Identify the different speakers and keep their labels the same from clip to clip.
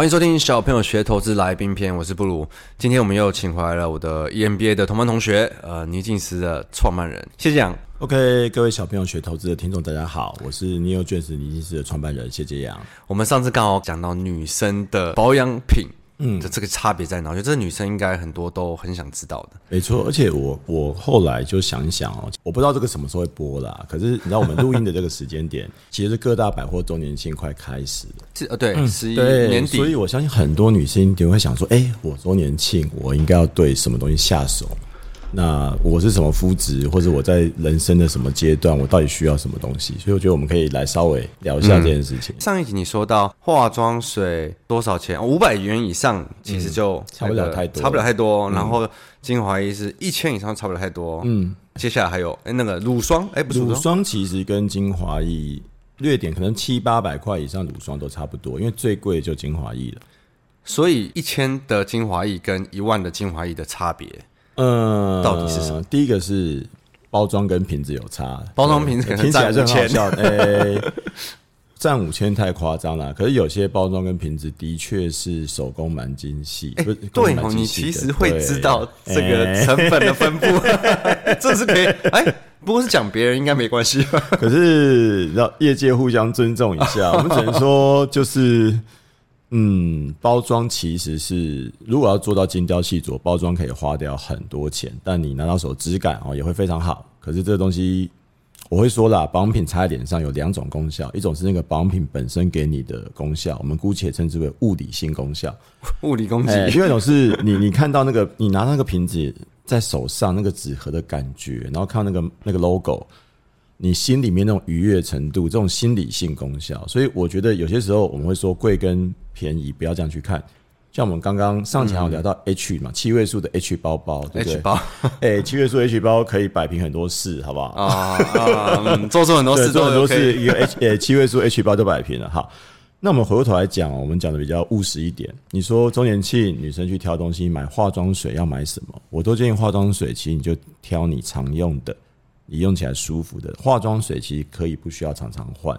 Speaker 1: 欢迎收听小朋友学投资来宾篇，我是布鲁。今天我们又请回来了我的 EMBA 的同班同学，呃，倪静思的创办人谢杰阳。
Speaker 2: OK，各位小朋友学投资的听众，大家好，我是 NeoJets 倪静思的创办人谢杰阳。
Speaker 1: 我们上次刚好讲到女生的保养品。嗯，这这个差别在哪？我觉得这女生应该很多都很想知道的。
Speaker 2: 没错，而且我我后来就想一想哦，我不知道这个什么时候会播啦。可是你知道我们录音的这个时间点，其实各大百货周年庆快开始了。
Speaker 1: 是呃，对，十一、
Speaker 2: 嗯、
Speaker 1: 年底。
Speaker 2: 所以我相信很多女性一定会想说，哎，我周年庆我应该要对什么东西下手？那我是什么肤质，或者我在人生的什么阶段，我到底需要什么东西？所以我觉得我们可以来稍微聊一下这件事情。
Speaker 1: 嗯、上一集你说到化妆水多少钱？五百元以上其实就、
Speaker 2: 嗯、差不了太多，
Speaker 1: 差不了太多。然后精华液是一千以上，差不了太多。嗯，接下来还有哎那个乳霜，哎不是
Speaker 2: 乳霜，其实跟精华液略点，可能七八百块以上乳霜都差不多，因为最贵就精华液了。
Speaker 1: 所以一千的精华液跟一万的精华液的差别。
Speaker 2: 嗯，
Speaker 1: 到底是什么？
Speaker 2: 第一个是包装跟瓶子有差，
Speaker 1: 包装瓶子可能
Speaker 2: 听起来是很好笑的，哎，占五千太夸张了。可是有些包装跟瓶子的确是手工蛮精细，
Speaker 1: 欸、对哦，你其实会知道这个成本的分布，欸、这是可以。哎、欸，不过是讲别人应该没关系吧？
Speaker 2: 可是让业界互相尊重一下，我们只能说就是。嗯，包装其实是如果要做到精雕细琢，包装可以花掉很多钱，但你拿到手质感哦也会非常好。可是这个东西我会说啦，保养品擦在脸上有两种功效，一种是那个保养品本身给你的功效，我们姑且称之为物理性功效，
Speaker 1: 物理攻击、
Speaker 2: 欸。另外一种是你你看到那个你拿那个瓶子在手上那个纸盒的感觉，然后看那个那个 logo。你心里面那种愉悦程度，这种心理性功效，所以我觉得有些时候我们会说贵跟便宜不要这样去看。像我们刚刚上前有聊到 H 嘛，七位数的 H 包包，对不对？H 包，哎，七位数 H 包可以摆平很多事，好不好？啊
Speaker 1: 啊，做出很多事，
Speaker 2: 做很多事，一个 H 呃七位数 H 包就摆平了。好，那我们回过头来讲，我们讲的比较务实一点。你说周年庆女生去挑东西买化妆水要买什么？我都建议化妆水，其实你就挑你常用的。你用起来舒服的化妆水，其实可以不需要常常换。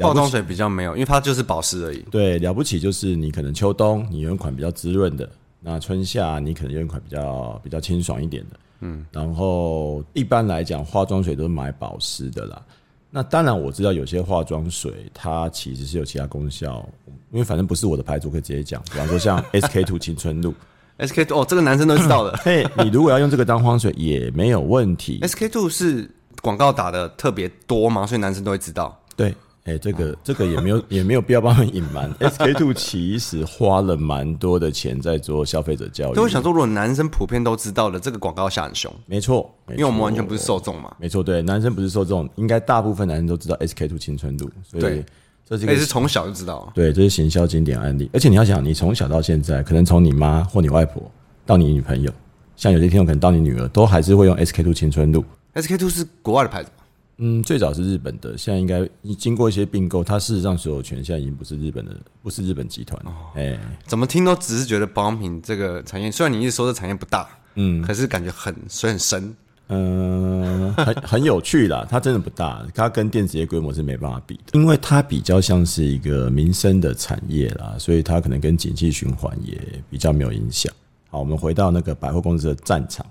Speaker 1: 化妆水比较没有，因为它就是保湿而已。
Speaker 2: 对，了不起就是你可能秋冬你用一款比较滋润的，那春夏你可能用一款比较比较清爽一点的。嗯，然后一般来讲，化妆水都是买保湿的啦。那当然我知道有些化妆水它其实是有其他功效，因为反正不是我的牌子，我可以直接讲。比方说像 SK two 青春露。
Speaker 1: SK two 哦，这个男生都知道的。
Speaker 2: 嘿，你如果要用这个当化妆水也没有问题。
Speaker 1: SK two 是广告打的特别多嘛，所以男生都会知道。
Speaker 2: 对，哎、欸，这个、哦、这个也没有 也没有必要帮他们隐瞒。SK two 其实花了蛮多的钱在做消费者教育。
Speaker 1: 所以我想说，如果男生普遍都知道了，这个广告下很凶。
Speaker 2: 没错，
Speaker 1: 因为我们完全不是受众嘛。
Speaker 2: 没错，对，男生不是受众，应该大部分男生都知道 SK two 青春度。所以
Speaker 1: 对。这是是从小就知道。
Speaker 2: 对，这是行销经典案例。而且你要想，你从小到现在，可能从你妈或你外婆。到你女朋友，像有些听众可能到你女儿，都还是会用 SK two 青春露。
Speaker 1: SK two 是国外的牌子吗？
Speaker 2: 嗯，最早是日本的，现在应该经过一些并购，它事实上所有权现在已经不是日本的，不是日本集团。哎、哦，欸、
Speaker 1: 怎么听都只是觉得保养品这个产业，虽然你一直说这产业不大，嗯，可是感觉很水很深。
Speaker 2: 嗯，很很有趣啦，它真的不大，它跟电子业规模是没办法比的，因为它比较像是一个民生的产业啦，所以它可能跟景气循环也比较没有影响。好，我们回到那个百货公司的战场。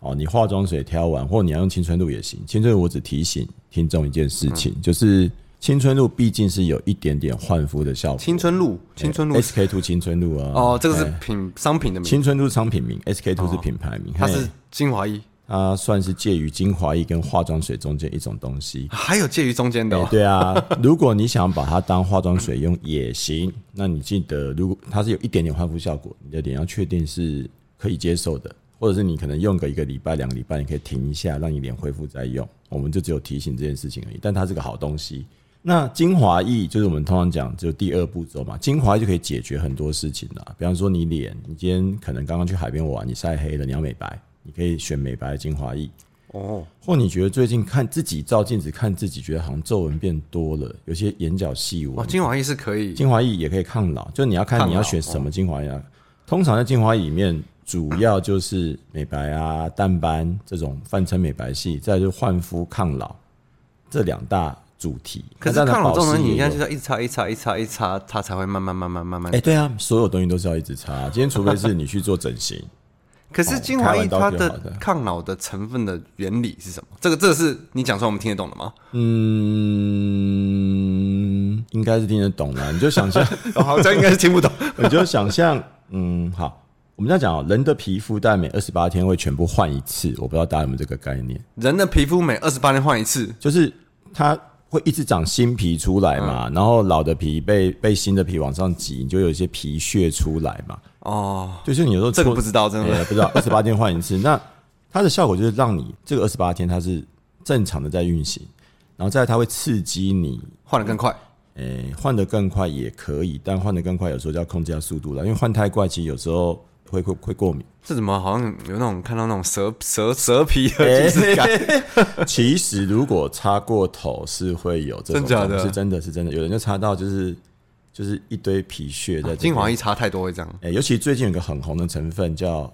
Speaker 2: 哦，你化妆水挑完，或你要用青春露也行。青春露我只提醒听众一件事情，嗯、就是青春露毕竟是有一点点焕肤的效果。
Speaker 1: 青春露，青春露
Speaker 2: ，SK two 青春露啊。
Speaker 1: 哦，这个是品、欸、商品的名。
Speaker 2: 青春露是商品名，SK two 是品牌名。哦、
Speaker 1: 它是精华液。
Speaker 2: 它算是介于精华液跟化妆水中间一种东西，
Speaker 1: 还有介于中间的、哦
Speaker 2: 欸。对啊，如果你想把它当化妆水用也行。那你记得，如果它是有一点点焕肤效果，你的脸要确定是可以接受的，或者是你可能用个一个礼拜、两个礼拜，你可以停一下，让你脸恢复再用。我们就只有提醒这件事情而已。但它是个好东西。那精华液就是我们通常讲，就第二步骤嘛。精华液就可以解决很多事情了。比方说，你脸，你今天可能刚刚去海边玩，你晒黑了，你要美白。你可以选美白精华液哦，或你觉得最近看自己照镜子看自己，觉得好像皱纹变多了，有些眼角细纹。
Speaker 1: 哦精华液是可以，
Speaker 2: 精华液也可以抗老，就你要看你要选什么精华液。哦、通常在精华液里面，主要就是美白啊、淡斑这种泛称美白系，再就是焕肤抗老这两大主题。
Speaker 1: 可是抗老这种东西，你应该就是要一直擦、一擦、一擦、一擦，它才会慢慢、慢慢、慢慢。
Speaker 2: 哎，对啊，所有东西都是要一直擦。今天除非是你去做整形。
Speaker 1: 可是精华液它的抗老的成分的原理是什么？这个这个是你讲出来我们听得懂的吗？
Speaker 2: 嗯，应该是听得懂的。你就想象，
Speaker 1: 好像应该是听不懂。
Speaker 2: 你就想象，嗯，好，我们在讲人的皮肤大概每二十八天会全部换一次，我不知道大家有没有这个概念。
Speaker 1: 人的皮肤每二十八天换一次，
Speaker 2: 就是它会一直长新皮出来嘛，然后老的皮被被新的皮往上挤，你就有一些皮屑出来嘛。哦，就是你有时候
Speaker 1: 这个不知道，真的、欸、
Speaker 2: 不知道。二十八天换一次，那它的效果就是让你这个二十八天它是正常的在运行，然后再来它会刺激你
Speaker 1: 换的更快。
Speaker 2: 诶、欸，换得更快也可以，但换的更快有时候就要控制下速度了，因为换太快，其实有时候会会会过敏。
Speaker 1: 这怎么好像有那种看到那种蛇蛇蛇皮的质感？欸、
Speaker 2: 其实如果擦过头是会有这种，
Speaker 1: 真假的？
Speaker 2: 是真的是真的，有人就擦到就是。就是一堆皮屑在
Speaker 1: 精华一擦太多会这样。
Speaker 2: 哎，尤其最近有个很红的成分叫，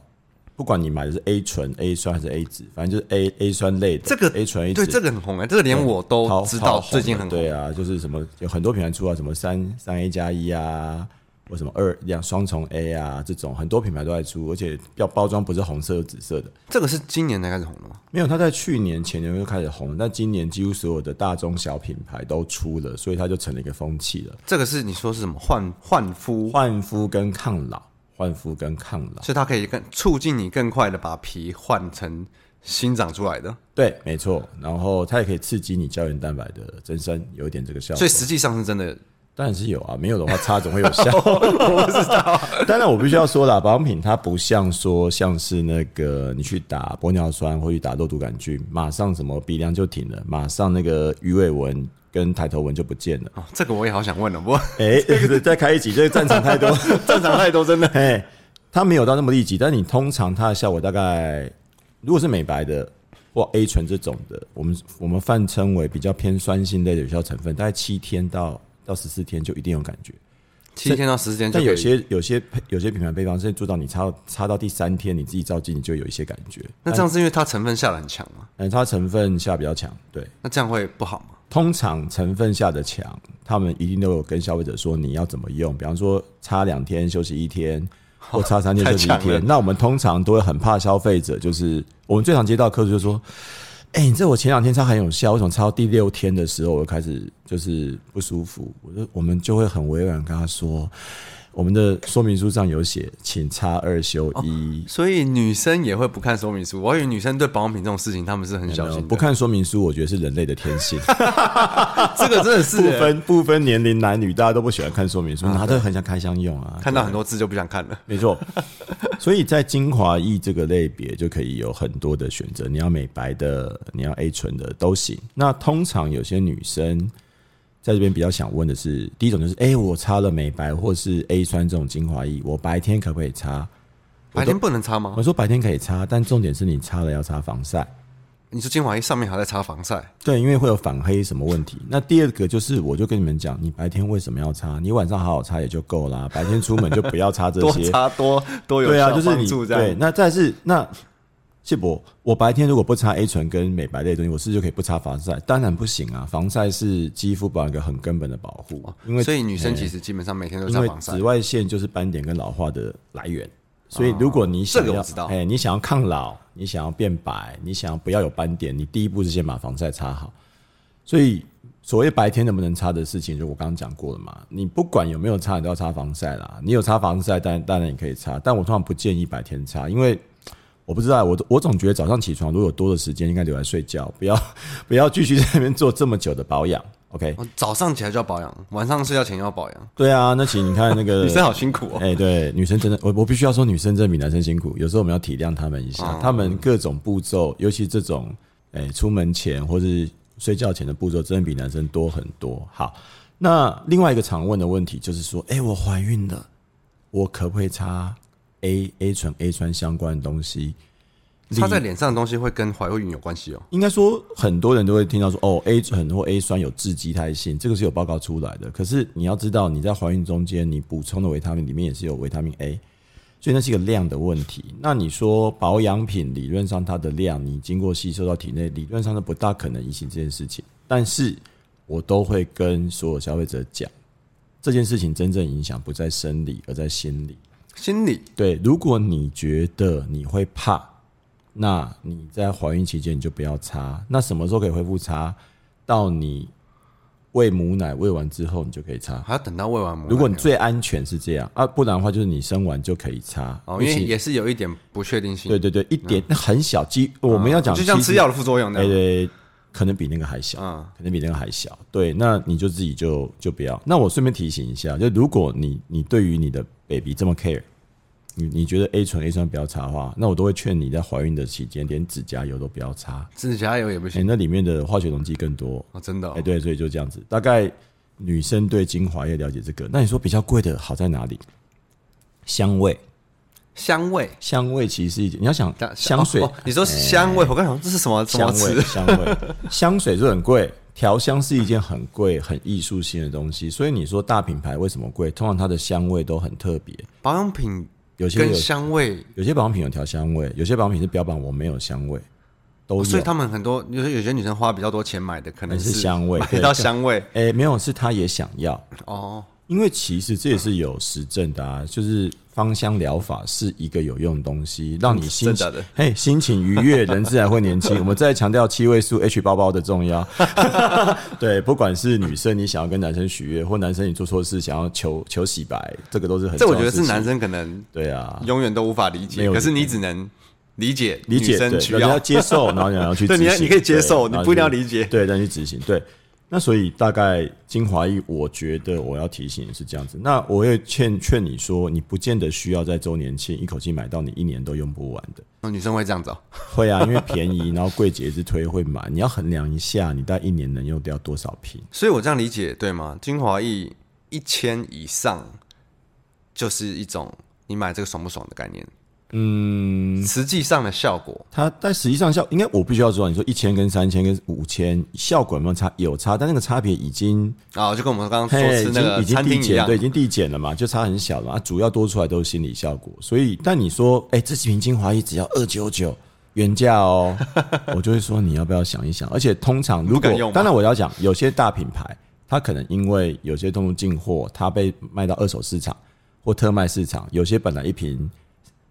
Speaker 2: 不管你买的是 A 醇、A 酸还是 A 酯，反正就是 A A 酸类的。
Speaker 1: 这个
Speaker 2: A 醇、A 酯，
Speaker 1: 对，这个很红哎，这个连我都知道，最近很红。
Speaker 2: 对啊，就是什么有很多品牌出啊，什么三三 A 加一啊。为什么二两双重 A 啊？这种很多品牌都在出，而且要包装不是红色、紫色的。
Speaker 1: 这个是今年才开始红的吗？
Speaker 2: 没有，它在去年前年就开始红，但今年几乎所有的大中小品牌都出了，所以它就成了一个风气了。
Speaker 1: 这个是你说是什么？焕焕肤、
Speaker 2: 焕肤跟抗老、焕肤跟抗老，
Speaker 1: 所以它可以更促进你更快的把皮换成新长出来的。
Speaker 2: 对，没错。然后它也可以刺激你胶原蛋白的增生，有一点这个效果。
Speaker 1: 所以实际上是真的。
Speaker 2: 当然是有啊，没有的话擦总会有效。我不知道。当然我必须要说啦，保养品它不像说像是那个你去打玻尿酸或去打肉毒杆菌，马上什么鼻梁就停了，马上那个鱼尾纹跟抬头纹就不见了。哦，
Speaker 1: 这个我也好想问了，不？
Speaker 2: 哎、欸，再开一集，这个战场太多，战场太多，真的。哎，它没有到那么立即，但是你通常它的效果大概，如果是美白的或 A 醇这种的，我们我们泛称为比较偏酸性类的有效成分，大概七天到。到十四天就一定有感觉，
Speaker 1: 七天到十四天，
Speaker 2: 但有些有些有些品牌配方是做到你擦到擦到第三天，你自己照镜你就有一些感觉。
Speaker 1: 那这样是因为它成分下的很强吗？
Speaker 2: 嗯，它成分下比较强，对。
Speaker 1: 那这样会不好吗？
Speaker 2: 通常成分下的强，他们一定都有跟消费者说你要怎么用，比方说擦两天休息一天，或擦三天 休息一天。那我们通常都会很怕消费者，就是我们最常接到客户就是说。哎、欸，你这我前两天唱很有效，为什么擦到第六天的时候我就开始就是不舒服？我就我们就会很委婉跟他说。我们的说明书上有写，请擦二休一。哦，所以
Speaker 1: 女生也会不看说明书。我以为女生对保养品这种事情，他们是很小心的。
Speaker 2: 不看说明书，我觉得是人类的天性。
Speaker 1: 这个真的是
Speaker 2: 不分不分年龄男女，大家都不喜欢看说明书，拿着很想开箱用啊。
Speaker 1: 看到很多字就不想看了。
Speaker 2: 没错，所以在精华液这个类别就可以有很多的选择。你要美白的，你要 A 醇的都行。那通常有些女生。在这边比较想问的是，第一种就是，哎、欸，我擦了美白或是 A 酸这种精华液，我白天可不可以擦？
Speaker 1: 白天不能擦吗？
Speaker 2: 我说白天可以擦，但重点是你擦了要擦防晒。
Speaker 1: 你说精华液上面还在擦防晒？
Speaker 2: 对，因为会有反黑什么问题。那第二个就是，我就跟你们讲，你白天为什么要擦？你晚上好好擦也就够啦。白天出门就不要擦这些，
Speaker 1: 多擦多多有效，就是你
Speaker 2: 对。那再是那。谢博，我白天如果不擦 A 醇跟美白类的东西，我是不是就可以不擦防晒？当然不行啊！防晒是肌肤保养一个很根本的保护，因为
Speaker 1: 所以女生其实基本上每天都擦防晒。
Speaker 2: 紫外线就是斑点跟老化的来源，所以如果你想要，哎，你想要抗老，你想要变白，你想要不要有斑点，你第一步是先把防晒擦好。所以所谓白天能不能擦的事情，就我刚刚讲过了嘛。你不管有没有擦，你都要擦防晒啦。你有擦防晒，当然当然你可以擦，但我通常不建议白天擦，因为。我不知道，我我总觉得早上起床如果有多的时间，应该留来睡觉，不要 不要继续在那边做这么久的保养。OK，
Speaker 1: 早上起来就要保养，晚上睡觉前要保养。
Speaker 2: 对啊，那其实你看那个
Speaker 1: 女生好辛苦哦。
Speaker 2: 哎，对，女生真的，我我必须要说，女生真的比男生辛苦。有时候我们要体谅他们一下，他们各种步骤，尤其这种哎出门前或是睡觉前的步骤，真的比男生多很多。好，那另外一个常问的问题就是说，哎，我怀孕了，我可不可以擦？A A 醇 A 酸相关的东西，
Speaker 1: 擦在脸上的东西会跟怀孕有关系哦。
Speaker 2: 应该说，很多人都会听到说，哦，A 醇或 A 酸有致畸胎性，这个是有报告出来的。可是你要知道，你在怀孕中间，你补充的维他命里面也是有维他命 A，所以那是一个量的问题。那你说保养品理论上它的量，你经过吸收到体内，理论上是不大可能引起这件事情。但是我都会跟所有消费者讲，这件事情真正影响不在生理，而在心理。
Speaker 1: 心理
Speaker 2: 对，如果你觉得你会怕，那你在怀孕期间你就不要擦。那什么时候可以恢复擦？到你喂母奶喂完之后，你就可以擦。
Speaker 1: 还要等到喂完母奶？
Speaker 2: 如果你最安全是这样啊，不然的话就是你生完就可以擦。
Speaker 1: 哦，因为也是有一点不确定性。
Speaker 2: 对对对，一点那很小，几我们要讲
Speaker 1: 就像吃药的副作用那样。
Speaker 2: 对对，可能比那个还小，嗯，可能比那个还小。对，那你就自己就就不要。那我顺便提醒一下，就如果你你对于你的 baby 这么 care。你你觉得 A 醇 A 酸不要擦的话，那我都会劝你在怀孕的期间连指甲油都不要擦，
Speaker 1: 指甲油也不行，
Speaker 2: 欸、那里面的化学溶剂更多
Speaker 1: 哦，真的、哦，
Speaker 2: 哎、欸、对，所以就这样子。大概女生对精华液了解这个，那你说比较贵的好在哪里？香味，
Speaker 1: 香味，
Speaker 2: 香味其实是一你要想香水，
Speaker 1: 哦哦、你说香味，欸、我刚想这是什么
Speaker 2: 香味？香味，香水就很贵，调香是一件很贵、很艺术性的东西，所以你说大品牌为什么贵？通常它的香味都很特别，
Speaker 1: 保养品。
Speaker 2: 有些有
Speaker 1: 香味，
Speaker 2: 有些保养品有调香味，有些保养品是标榜我没有香味，都有、哦、
Speaker 1: 所以他们很多有些有些女生花比较多钱买的可能是，
Speaker 2: 是香味，
Speaker 1: 买到香味，
Speaker 2: 哎、欸，没有，是她也想要
Speaker 1: 哦。
Speaker 2: 因为其实这也是有实证的啊，就是芳香疗法是一个有用的东西，让你心情嘿心情愉悦，人自然会年轻。我们再强调七位数 H 包包的重要。对，不管是女生你想要跟男生许愿，或男生你做错事想要求求洗白，这个都是很重要的。
Speaker 1: 这我觉得是男生可能对啊，永远都无法理解。可是你只能理解理解，
Speaker 2: 你要接受，然后你要去 执行。
Speaker 1: 对，你你可以接受，你不一定要理解。
Speaker 2: 对，但去执行对。那所以大概精华液，我觉得我要提醒的是这样子。那我也劝劝你说，你不见得需要在周年庆一口气买到你一年都用不完的。
Speaker 1: 哦，女生会这样子哦？
Speaker 2: 会啊，因为便宜，然后柜姐一直推会买。你要衡量一下，你大概一年能用掉多少瓶。
Speaker 1: 所以我这样理解对吗？精华液一千以上，就是一种你买这个爽不爽的概念。嗯，实际上的效果，
Speaker 2: 它但实际上效应该我必须要说，你说一千跟三千跟五千效果有没有差？有差，但那个差别已经
Speaker 1: 啊、哦，就跟我们刚刚说吃那个
Speaker 2: 已经递减，对，已经递减了嘛，就差很小了嘛。主要多出来都是心理效果，所以但你说，哎、欸，这几瓶精华液只要二九九原价哦，我就会说你要不要想一想？而且通常如果当然我要讲，有些大品牌，它可能因为有些通路进货，它被卖到二手市场或特卖市场，有些本来一瓶。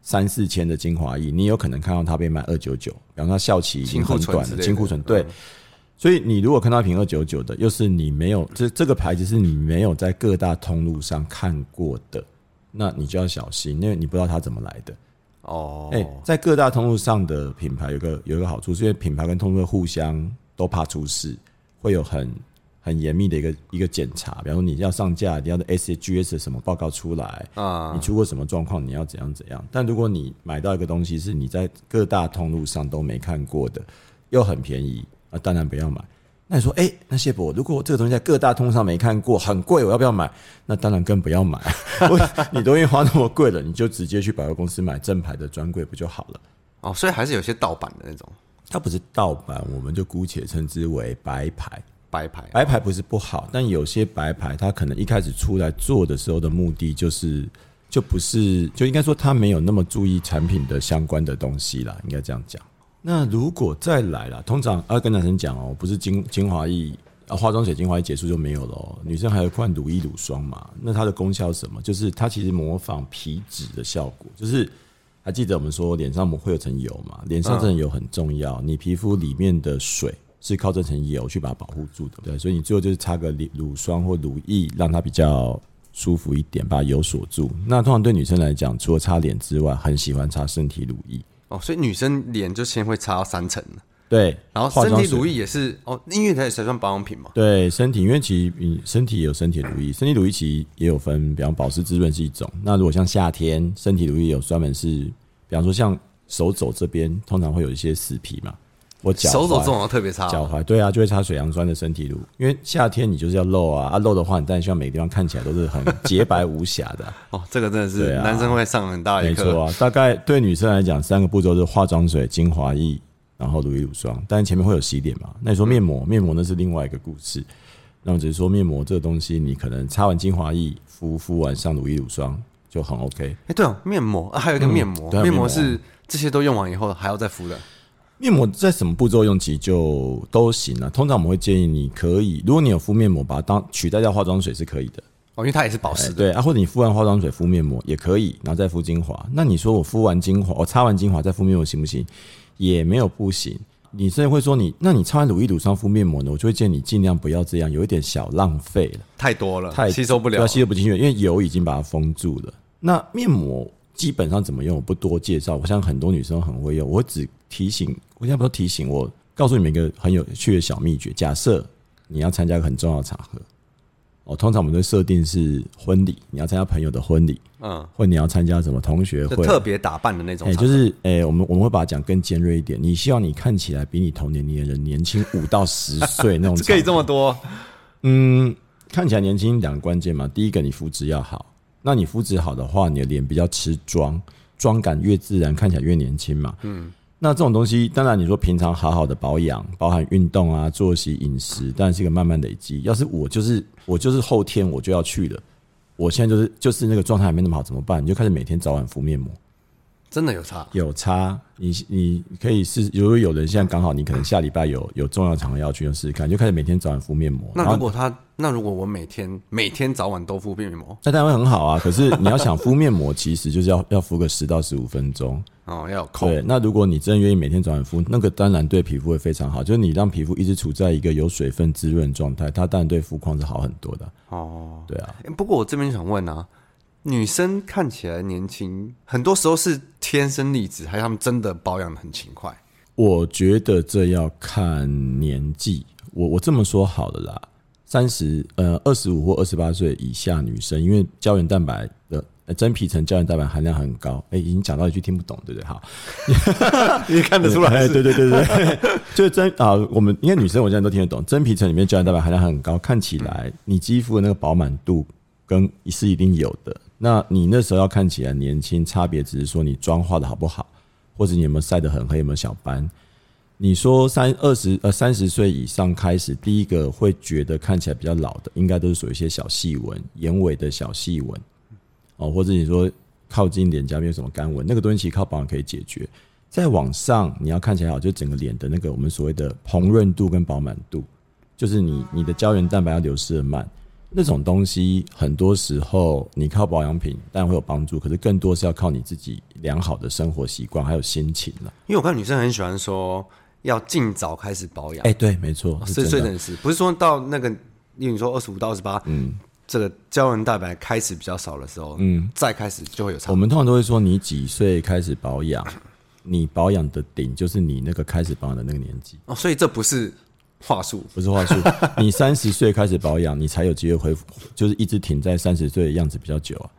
Speaker 2: 三四千的精华液，你有可能看到它被卖二九九，比方说它效期已经很短了，清库存对。所以你如果看到一瓶二九九的，又是你没有这这个牌子是你没有在各大通路上看过的，那你就要小心，因为你不知道它怎么来的。哦，哎，在各大通路上的品牌有个有一个好处，是因为品牌跟通路互相都怕出事，会有很。很严密的一个一个检查，比方说你要上架，你要的 SGS 什么报告出来啊？你出过什么状况？你要怎样怎样？但如果你买到一个东西是你在各大通路上都没看过的，又很便宜，那当然不要买。那你说，哎、欸，那谢博，如果这个东西在各大通路上没看过，很贵，我要不要买？那当然更不要买。你都愿意花那么贵了，你就直接去百货公司买正牌的专柜不就好了？
Speaker 1: 哦，所以还是有些盗版的那种。
Speaker 2: 它不是盗版，我们就姑且称之为白牌。
Speaker 1: 白牌，
Speaker 2: 白牌不是不好，但有些白牌它可能一开始出来做的时候的目的就是，就不是，就应该说他没有那么注意产品的相关的东西啦，应该这样讲。那如果再来了，通常要跟男生讲哦，不是精精华液啊，化妆水精华液结束就没有了哦。女生还有换乳液乳霜嘛？那它的功效是什么？就是它其实模仿皮脂的效果，就是还记得我们说脸上会有层油嘛？脸上这层油很重要，你皮肤里面的水。是靠这层油去把它保护住的，对，所以你最后就是擦个乳霜或乳液，让它比较舒服一点，把油锁住。那通常对女生来讲，除了擦脸之外，很喜欢擦身体乳液。
Speaker 1: 哦，所以女生脸就先会擦到三层。
Speaker 2: 对，
Speaker 1: 然后身体乳液也是哦，因为它也才算保养品嘛。
Speaker 2: 对，身体因为其实你身体也有身体乳液，身体乳液其实也有分，比方保湿滋润是一种。那如果像夏天，身体乳液有专门是，比方说像手肘这边，通常会有一些死皮嘛。我脚
Speaker 1: 手肘这种特别差，
Speaker 2: 脚踝对啊，就会擦水杨酸的身体乳，因为夏天你就是要露啊，啊露的话，你当然希望每个地方看起来都是很洁白无瑕的、啊。哦，
Speaker 1: 这个真的是男生会上很大一课。
Speaker 2: 没错啊，大概对女生来讲，三个步骤是化妆水、精华液，然后乳液、乳霜。但是前面会有洗脸嘛？那你说面膜，面膜那是另外一个故事。那我只是说面膜这个东西，你可能擦完精华液，敷敷完上乳液、乳霜就很 OK。
Speaker 1: 哎，对哦，面膜啊，还有一个面膜，嗯、面膜是这些都用完以后还要再敷的。
Speaker 2: 面膜在什么步骤用其实就都行了。通常我们会建议你可以，如果你有敷面膜，把它当取代掉化妆水是可以的。
Speaker 1: 哦，因为它也是保湿的。
Speaker 2: 对啊，或者你敷完化妆水敷面膜也可以，然后再敷精华。那你说我敷完精华，我擦完精华再敷面膜行不行？也没有不行。你甚至会说你，那你擦完乳液乳霜敷面膜呢？我就会建议你尽量不要这样，有一点小浪费了，
Speaker 1: 太多了，
Speaker 2: 太
Speaker 1: 吸收不了，了，
Speaker 2: 吸收不进去，因为油已经把它封住了。那面膜。基本上怎么用，我不多介绍。我相信很多女生很会用，我只提醒，我现在不说提醒，我告诉你们一个很有趣的小秘诀。假设你要参加一个很重要的场合，哦，通常我们都设定是婚礼，你要参加朋友的婚礼，嗯，或你要参加什么同学会，
Speaker 1: 特别打扮的那种。哎，
Speaker 2: 就是哎，我们我们会把它讲更尖锐一点。你希望你看起来比你同年龄的人年轻五到十岁那种，
Speaker 1: 可以这么多？
Speaker 2: 嗯，看起来年轻两个关键嘛，第一个你肤质要好。那你肤质好的话，你的脸比较吃妆，妆感越自然，看起来越年轻嘛。嗯，那这种东西，当然你说平常好好的保养，包含运动啊、作息、饮食，当然是一个慢慢累积。要是我就是我就是后天我就要去了，我现在就是就是那个状态还没那么好，怎么办？你就开始每天早晚敷面膜。
Speaker 1: 真的有差，
Speaker 2: 有差。你你可以试，如果有人现在刚好你可能下礼拜有有重要场合要去，就试试看，就开始每天早晚敷面膜。
Speaker 1: 那如果他，那如果我每天每天早晚都敷面膜，
Speaker 2: 那当然很好啊。可是你要想敷面膜，其实就是要要敷个十到十五分钟
Speaker 1: 哦，要扣。
Speaker 2: 对，那如果你真的愿意每天早晚敷，那个当然对皮肤会非常好。就是你让皮肤一直处在一个有水分滋润状态，它当然对肤况是好很多的。哦，对啊。
Speaker 1: 不过我这边想问啊。女生看起来年轻，很多时候是天生丽质，还是她们真的保养的很勤快？
Speaker 2: 我觉得这要看年纪。我我这么说好了啦，三十呃二十五或二十八岁以下女生，因为胶原蛋白的真皮层胶原蛋白含量很高。哎、欸，已经讲到一句听不懂，对不对？好，
Speaker 1: 你看得出来？
Speaker 2: 对对对对对，就是真啊。我们因为女生，我现在都听得懂，真皮层里面胶原蛋白含量很高，看起来你肌肤的那个饱满度跟是一定有的。那你那时候要看起来年轻，差别只是说你妆化的好不好，或者你有没有晒得很黑，有没有小斑。你说三二十呃三十岁以上开始，第一个会觉得看起来比较老的，应该都是属于一些小细纹、眼尾的小细纹哦，或者你说靠近脸颊没有什么干纹，那个东西其实靠保养可以解决。再往上，你要看起来好，就整个脸的那个我们所谓的红润度跟饱满度，就是你你的胶原蛋白要流失的慢。那种东西很多时候你靠保养品当然会有帮助，可是更多是要靠你自己良好的生活习惯还有心情了。
Speaker 1: 因为我看女生很喜欢说要尽早开始保养。
Speaker 2: 哎，对，没错，
Speaker 1: 四十岁的是不是说到那个，因为你说二十五到二十八，嗯，这个胶原蛋白开始比较少的时候，嗯，再开始就会有差。
Speaker 2: 我们通常都会说，你几岁开始保养，你保养的顶就是你那个开始保养的那个年纪。
Speaker 1: 哦，所以这不是。话术
Speaker 2: 不是话术，你三十岁开始保养，你才有机会恢复，就是一直停在三十岁的样子比较久啊。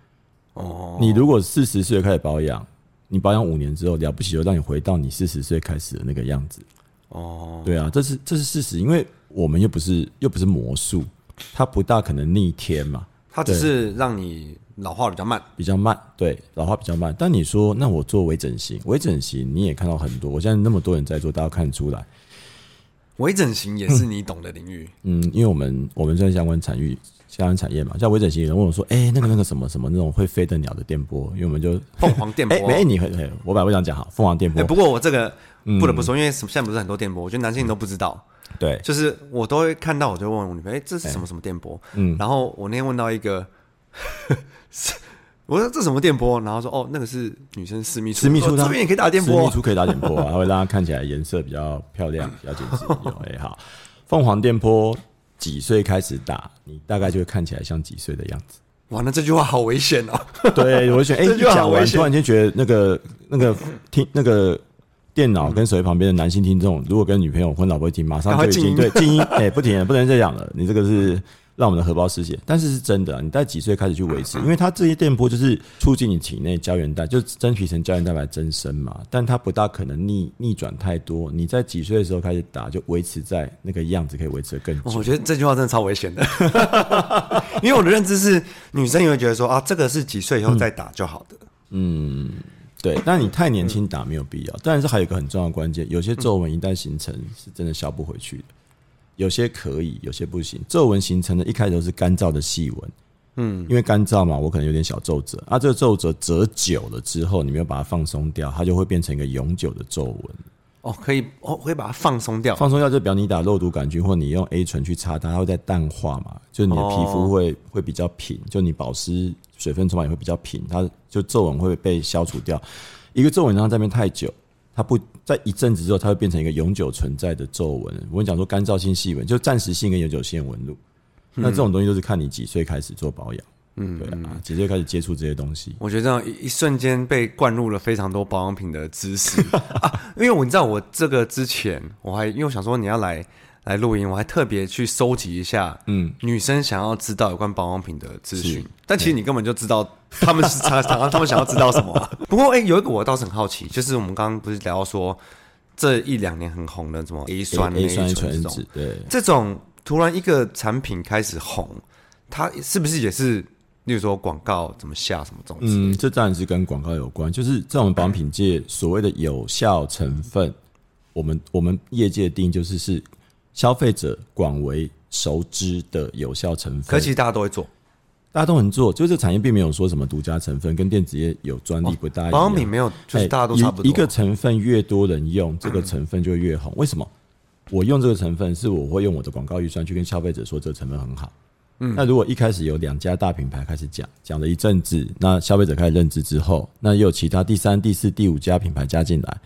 Speaker 2: 哦，你如果四十岁开始保养，你保养五年之后了不起，就让你回到你四十岁开始的那个样子。哦，对啊，这是这是事实，因为我们又不是又不是魔术，它不大可能逆天嘛。
Speaker 1: 它只是让你老化比较慢，
Speaker 2: 比较慢，对，老化比较慢。但你说，那我做微整形，微整形你也看到很多，我现在那么多人在做，大家看得出来。
Speaker 1: 微整形也是你懂的领域，
Speaker 2: 嗯，因为我们我们在相关产业相关产业嘛，像微整形，有人问我说，哎、欸，那个那个什么什么那种会飞的鸟的电波，因为我们就
Speaker 1: 凤凰电波，
Speaker 2: 哎、欸，你很，我本来不想讲哈，凤凰电波、
Speaker 1: 欸，不过我这个不得不说，因为现在不是很多电波，我觉得男性都不知道，
Speaker 2: 对，就是
Speaker 1: 我都会看到，我就问我女朋友，哎、欸，这是什么什么电波？嗯，然后我那天问到一个。我说这什么电波？然后说哦，那个是女生私密处，私密处这边也可以打电波，
Speaker 2: 私密处可以打电波啊，它会让它看起来颜色比较漂亮，比较精致。哎，好，凤凰电波几岁开始打？你大概就会看起来像几岁的样子。
Speaker 1: 哇，那这句话好危险哦！
Speaker 2: 对，危险。哎，讲完，突然间觉得那个那个听那个电脑跟手机旁边的男性听众，如果跟女朋友或老婆一听，马上就已经对静音，哎，不停，不能再讲了。你这个是。让我们的荷包失血，但是是真的、啊。你在几岁开始去维持？因为它这些电波就是促进你体内胶原蛋，就真皮层胶原蛋白增生嘛。但它不大可能逆逆转太多。你在几岁的时候开始打，就维持在那个样子，可以维持的更久。
Speaker 1: 我觉得这句话真的超危险的，因为我的认知是，女生也会觉得说啊，这个是几岁以后再打就好的。
Speaker 2: 嗯，对。但你太年轻打没有必要。但是还有一个很重要的关键，有些皱纹一旦形成，是真的消不回去的。有些可以，有些不行。皱纹形成的一开始都是干燥的细纹，嗯，因为干燥嘛，我可能有点小皱褶啊。这个皱褶褶久了之后，你没有把它放松掉，它就会变成一个永久的皱纹。
Speaker 1: 哦，可以哦，可以把它放松掉。
Speaker 2: 放松掉就表你打肉毒杆菌，或你用 A 醇去擦它，它会在淡化嘛，就你的皮肤会、哦、会比较平，就你保湿水分充满也会比较平，它就皱纹会被消除掉。一个皱纹让它在那边太久，它不在一阵子之后，它会变成一个永久存在的皱纹。我跟你讲说，干燥性细纹就暂时性跟永久性纹路，嗯、那这种东西都是看你几岁开始做保养。嗯，对啊，直接开始接触这些东西。
Speaker 1: 我觉得这样一一瞬间被灌入了非常多保养品的知识 啊！因为我你知道，我这个之前我还因为我想说你要来来录音，我还特别去搜集一下，嗯，女生想要知道有关保养品的资讯。但其实你根本就知道他们是 常常他们想要知道什么啊。不过哎、欸，有一个我倒是很好奇，就是我们刚刚不是聊到说这一两年很红的什么 A 酸、A 酸醇这种，对，这种突然一个产品开始红，它是不是也是？例如说广告怎么下什么东西？
Speaker 2: 嗯，这当然是跟广告有关。就是在我们保养品界所谓的有效成分，我们我们业界定义就是是消费者广为熟知的有效成分。
Speaker 1: 可其实大家都会做，
Speaker 2: 大家都能做。就是这产业并没有说什么独家成分，跟电子业有专利不大一样。
Speaker 1: 保养品没有，就是大家都差不多。
Speaker 2: 一个成分越多人用，这个成分就越红。为什么？我用这个成分，是我会用我的广告预算去跟消费者说这个成分很好。嗯，那如果一开始有两家大品牌开始讲，讲了一阵子，那消费者开始认知之后，那又有其他第三、第四、第五家品牌加进来，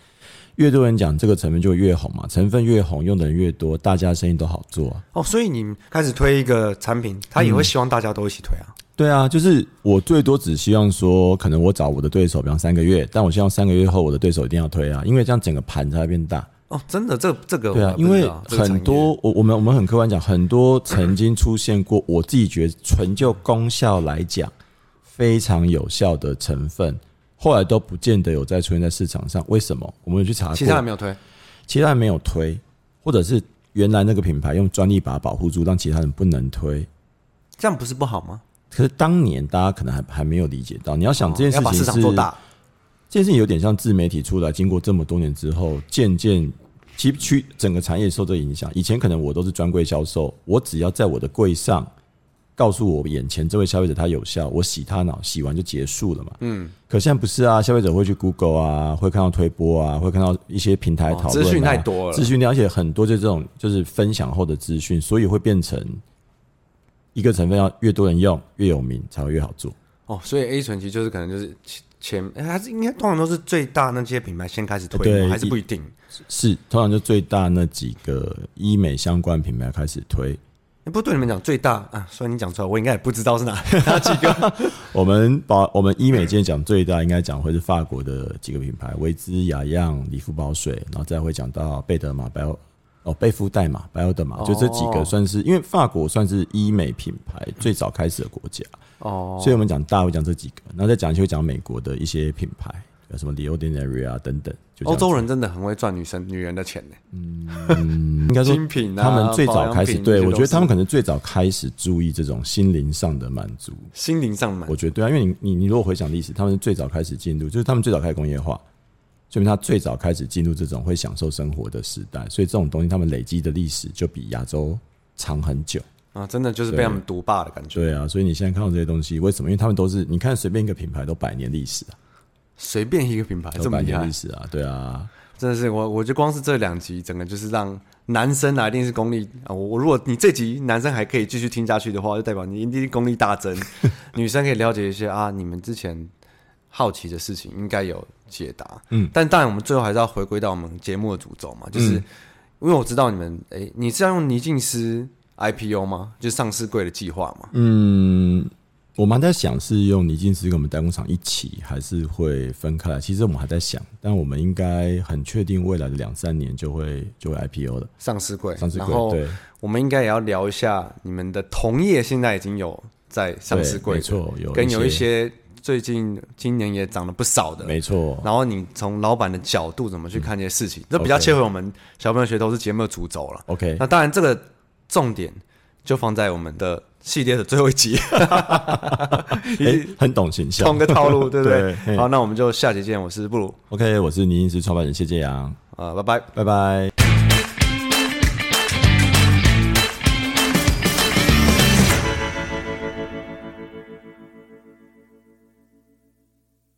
Speaker 2: 越多人讲这个成分就越红嘛，成分越红，用的人越多，大家生意都好做啊。
Speaker 1: 哦，所以你开始推一个产品，他也会希望大家都一起推啊？
Speaker 2: 嗯，对啊，就是我最多只希望说，可能我找我的对手，比方三个月，但我希望三个月后我的对手一定要推啊，因为这样整个盘才会变大。
Speaker 1: 哦，真的，这这个
Speaker 2: 对啊，因为很多我我们我们很客观讲，很多曾经出现过，我自己觉得纯就功效来讲非常有效的成分，后来都不见得有再出现在市场上。为什么？我们有去查，
Speaker 1: 其他人没有推，
Speaker 2: 其他人没有推，或者是原来那个品牌用专利把它保护住，让其他人不能推，
Speaker 1: 这样不是不好吗？
Speaker 2: 可是当年大家可能还还没有理解到，你要想这件事情是，
Speaker 1: 要把市场做大。
Speaker 2: 这件事情有点像自媒体出来，经过这么多年之后，渐渐其实整个产业受这影响。以前可能我都是专柜销售，我只要在我的柜上告诉我眼前这位消费者他有效，我洗他脑，洗完就结束了嘛。嗯。可现在不是啊，消费者会去 Google 啊，会看到推播啊，会看到一些平台讨论啊，
Speaker 1: 资讯太多了，
Speaker 2: 资讯而且很多就这种就是分享后的资讯，所以会变成一个成分要越多人用越有名才会越好做。
Speaker 1: 哦，所以 A 醇其实就是可能就是。前哎，还是应该通常都是最大那些品牌先开始推，对，还是不一定？
Speaker 2: 是通常就最大那几个医美相关品牌开始推。
Speaker 1: 不过对你们讲最大啊，所以你讲出来，我应该也不知道是哪 哪几个。
Speaker 2: 我们把我们医美今天讲最大，应该讲会是法国的几个品牌：维姿、雅漾、理肤宝水，然后再会讲到贝德玛、白哦贝肤黛玛、白欧德玛，就这几个算是，因为法国算是医美品牌最早开始的国家。哦，所以我们讲大会讲这几个，然后再讲就会讲美国的一些品牌，有什么 The Ordinary 啊等等。
Speaker 1: 欧洲人真的很会赚女生女人的钱呢。
Speaker 2: 嗯，应该说精品啊，他们最早开始，对，我觉得他们可能最早开始注意这种心灵上的满足。
Speaker 1: 心灵上满，
Speaker 2: 我觉得对啊，因为你你你如果回想历史，他们最早开始进入，就是他们最早开始工业化，说明他最早开始进入这种会享受生活的时代，所以这种东西他们累积的历史就比亚洲长很久。
Speaker 1: 啊，真的就是被他们独霸的感觉。
Speaker 2: 对啊，所以你现在看到这些东西，为什么？因为他们都是，你看随便一个品牌都百年历史啊，
Speaker 1: 随便一个品牌
Speaker 2: 这么厉害啊，对啊，
Speaker 1: 真的是我，我觉得光是这两集，整个就是让男生来一定是功力啊。我我如果你这集男生还可以继续听下去的话，就代表你一定功力大增。女生可以了解一些啊，你们之前好奇的事情应该有解答。嗯，但当然我们最后还是要回归到我们节目的主轴嘛，就是、嗯、因为我知道你们，哎、欸，你是要用倪静思。IPO 吗？就上市柜的计划嘛？
Speaker 2: 嗯，我们还在想是用倪静思跟我们代工厂一起，还是会分开来。其实我们还在想，但我们应该很确定未来的两三年就会就会 IPO 了，
Speaker 1: 上市柜。
Speaker 2: 上市
Speaker 1: 柜。对，我们应该也要聊一下你们的同业现在已经有在上市柜，
Speaker 2: 没错，有
Speaker 1: 跟有一些最近今年也涨了不少的，
Speaker 2: 没错。
Speaker 1: 然后你从老板的角度怎么去看这些事情？这、嗯、比较切合我们小朋友学投资节目的主轴了。
Speaker 2: OK，
Speaker 1: 那当然这个。重点就放在我们的系列的最后一集，
Speaker 2: 欸、很懂形象，
Speaker 1: 同个套路，对不对？对，好，那我们就下集见。我是布鲁，OK，
Speaker 2: 我是倪静思创办人谢建阳，
Speaker 1: 啊，拜拜，
Speaker 2: 拜拜。